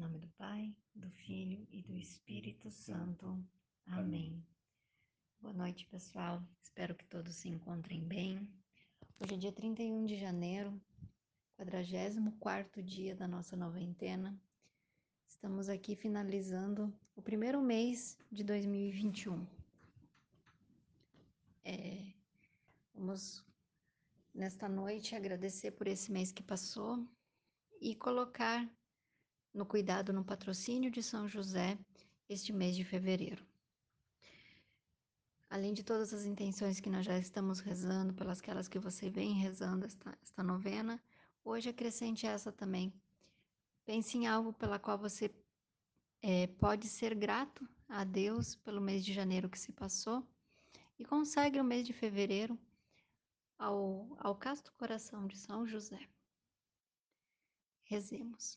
nome do Pai, do Filho e do Espírito Santo. Amém. Boa noite, pessoal. Espero que todos se encontrem bem. Hoje é dia 31 de janeiro, 44 dia da nossa noventena. Estamos aqui finalizando o primeiro mês de 2021. É, vamos, nesta noite, agradecer por esse mês que passou e colocar no cuidado no patrocínio de São José este mês de fevereiro. Além de todas as intenções que nós já estamos rezando, pelas aquelas que você vem rezando esta, esta novena, hoje acrescente essa também. Pense em algo pela qual você é, pode ser grato a Deus pelo mês de janeiro que se passou e consegre o mês de fevereiro ao, ao casto coração de São José. Rezemos.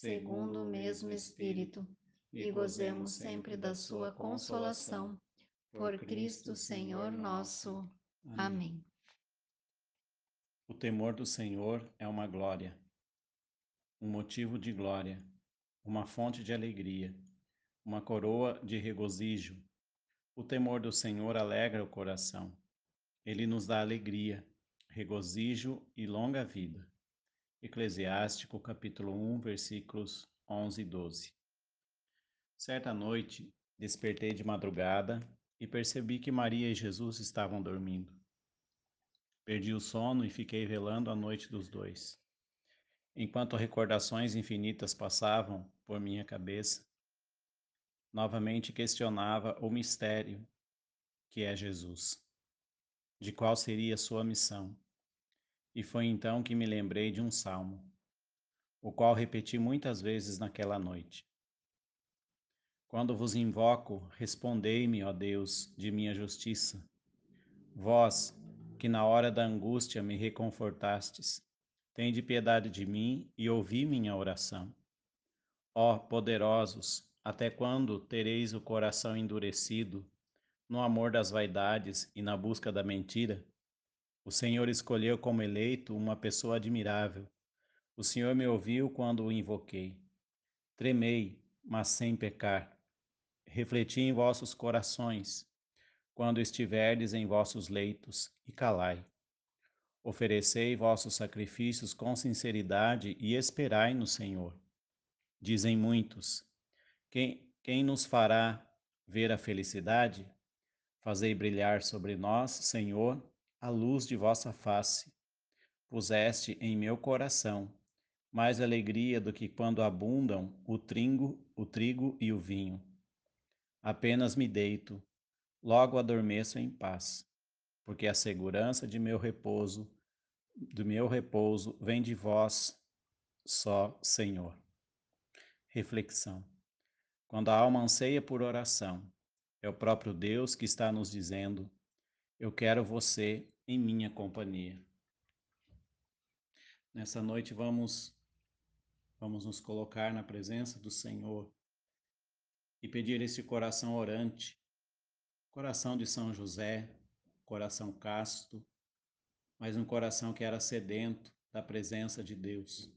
segundo o mesmo Espírito, e gozemos sempre da Sua consolação. Por Cristo Senhor nosso. Amém. O temor do Senhor é uma glória, um motivo de glória, uma fonte de alegria, uma coroa de regozijo. O temor do Senhor alegra o coração. Ele nos dá alegria, regozijo e longa vida. Eclesiástico, capítulo 1, versículos 11 e 12. Certa noite, despertei de madrugada e percebi que Maria e Jesus estavam dormindo. Perdi o sono e fiquei velando a noite dos dois. Enquanto recordações infinitas passavam por minha cabeça, novamente questionava o mistério que é Jesus. De qual seria sua missão? E foi então que me lembrei de um salmo, o qual repeti muitas vezes naquela noite. Quando vos invoco, respondei-me, ó Deus, de minha justiça. Vós, que na hora da angústia me reconfortastes, tende piedade de mim e ouvi minha oração. Ó poderosos, até quando tereis o coração endurecido no amor das vaidades e na busca da mentira? O Senhor escolheu como eleito uma pessoa admirável. O Senhor me ouviu quando o invoquei. Tremei, mas sem pecar. Refleti em vossos corações, quando estiverdes em vossos leitos, e calai. Oferecei vossos sacrifícios com sinceridade e esperai no Senhor. Dizem muitos: quem, quem nos fará ver a felicidade? Fazei brilhar sobre nós, Senhor, a luz de vossa face. Puseste em meu coração mais alegria do que quando abundam o trigo, o trigo e o vinho. Apenas me deito, logo adormeço em paz, porque a segurança de meu repouso, do meu repouso, vem de vós, só Senhor. Reflexão. Quando a alma anseia por oração, é o próprio Deus que está nos dizendo: eu quero você em minha companhia. Nessa noite vamos vamos nos colocar na presença do Senhor e pedir esse coração orante, coração de São José, coração casto, mas um coração que era sedento da presença de Deus.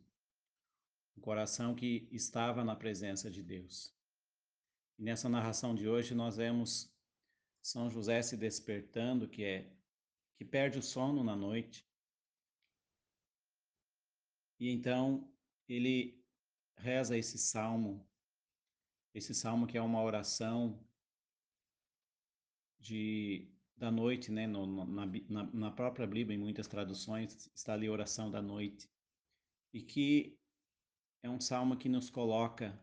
Um coração que estava na presença de Deus. E nessa narração de hoje nós vemos são José se despertando, que é que perde o sono na noite. E então ele reza esse salmo, esse salmo que é uma oração de da noite, né? No, na, na, na própria Bíblia, em muitas traduções, está ali oração da noite. E que é um salmo que nos coloca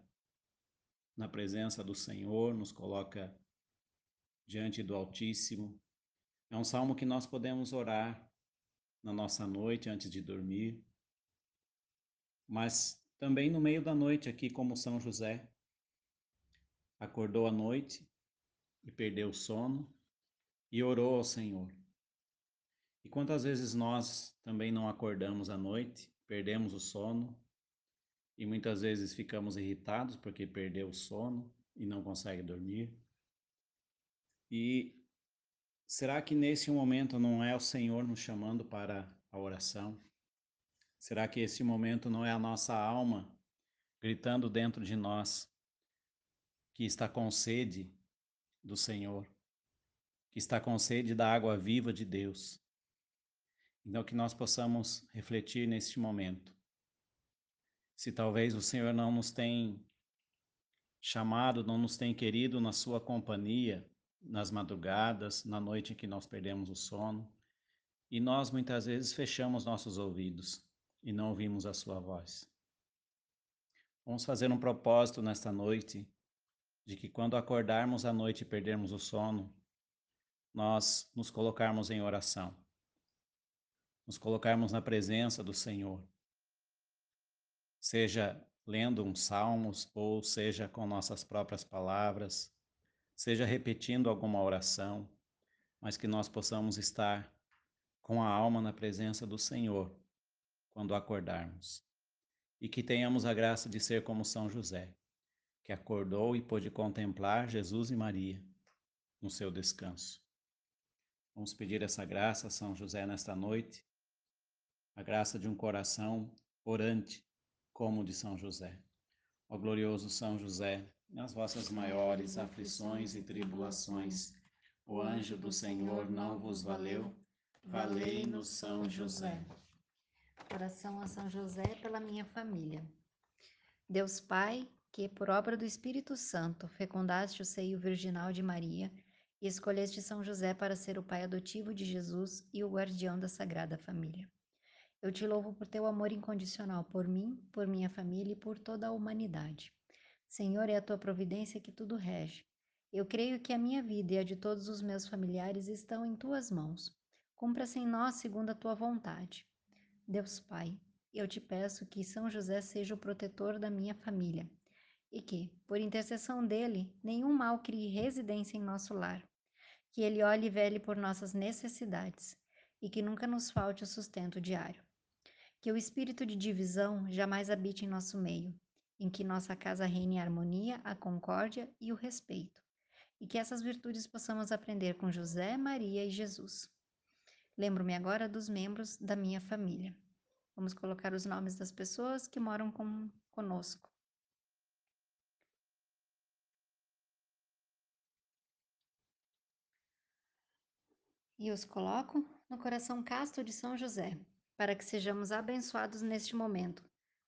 na presença do Senhor, nos coloca diante do Altíssimo. É um salmo que nós podemos orar na nossa noite antes de dormir, mas também no meio da noite aqui como São José, acordou à noite e perdeu o sono e orou ao Senhor. E quantas vezes nós também não acordamos à noite, perdemos o sono e muitas vezes ficamos irritados porque perdeu o sono e não consegue dormir. E será que nesse momento não é o Senhor nos chamando para a oração? Será que esse momento não é a nossa alma gritando dentro de nós que está com sede do Senhor, que está com sede da água viva de Deus? Então, que nós possamos refletir neste momento. Se talvez o Senhor não nos tem chamado, não nos tem querido na sua companhia, nas madrugadas, na noite em que nós perdemos o sono, e nós muitas vezes fechamos nossos ouvidos e não ouvimos a sua voz. Vamos fazer um propósito nesta noite de que quando acordarmos à noite e perdermos o sono, nós nos colocarmos em oração, nos colocarmos na presença do Senhor, seja lendo uns salmos ou seja com nossas próprias palavras, seja repetindo alguma oração, mas que nós possamos estar com a alma na presença do Senhor quando acordarmos. E que tenhamos a graça de ser como São José, que acordou e pôde contemplar Jesus e Maria no seu descanso. Vamos pedir essa graça a São José nesta noite, a graça de um coração orante, como o de São José. Ó glorioso São José, nas vossas maiores aflições e tribulações, o anjo do Senhor não vos valeu, valei-nos São José. Oração a São José pela minha família. Deus Pai, que por obra do Espírito Santo fecundaste o seio virginal de Maria e escolheste São José para ser o pai adotivo de Jesus e o guardião da Sagrada Família. Eu te louvo por teu amor incondicional por mim, por minha família e por toda a humanidade. Senhor, é a tua providência que tudo rege. Eu creio que a minha vida e a de todos os meus familiares estão em tuas mãos. Cumpra-se em nós segundo a tua vontade. Deus Pai, eu te peço que São José seja o protetor da minha família e que, por intercessão dele, nenhum mal crie residência em nosso lar. Que ele olhe e vele por nossas necessidades e que nunca nos falte o sustento diário. Que o espírito de divisão jamais habite em nosso meio, em que nossa casa reine a harmonia, a concórdia e o respeito. E que essas virtudes possamos aprender com José, Maria e Jesus. Lembro-me agora dos membros da minha família. Vamos colocar os nomes das pessoas que moram com, conosco. E os coloco no coração casto de São José, para que sejamos abençoados neste momento,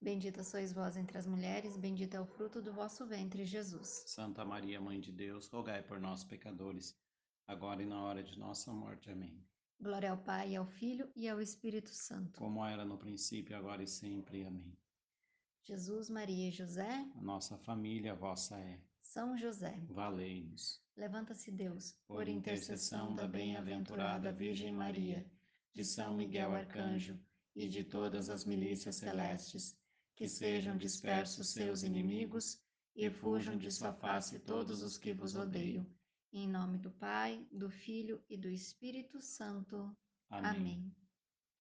Bendita sois vós entre as mulheres, bendito é o fruto do vosso ventre, Jesus. Santa Maria, Mãe de Deus, rogai por nós, pecadores, agora e na hora de nossa morte. Amém. Glória ao Pai, ao Filho e ao Espírito Santo. Como era no princípio, agora e sempre. Amém. Jesus, Maria e José. A nossa família, vossa é. São José. Valei-nos. Levanta-se Deus, por, por intercessão da bem-aventurada Virgem Maria, de São Miguel Arcanjo e de todas as milícias celestes que sejam dispersos seus inimigos e fujam de sua face todos os que vos odeiam. Em nome do Pai, do Filho e do Espírito Santo. Amém. Amém.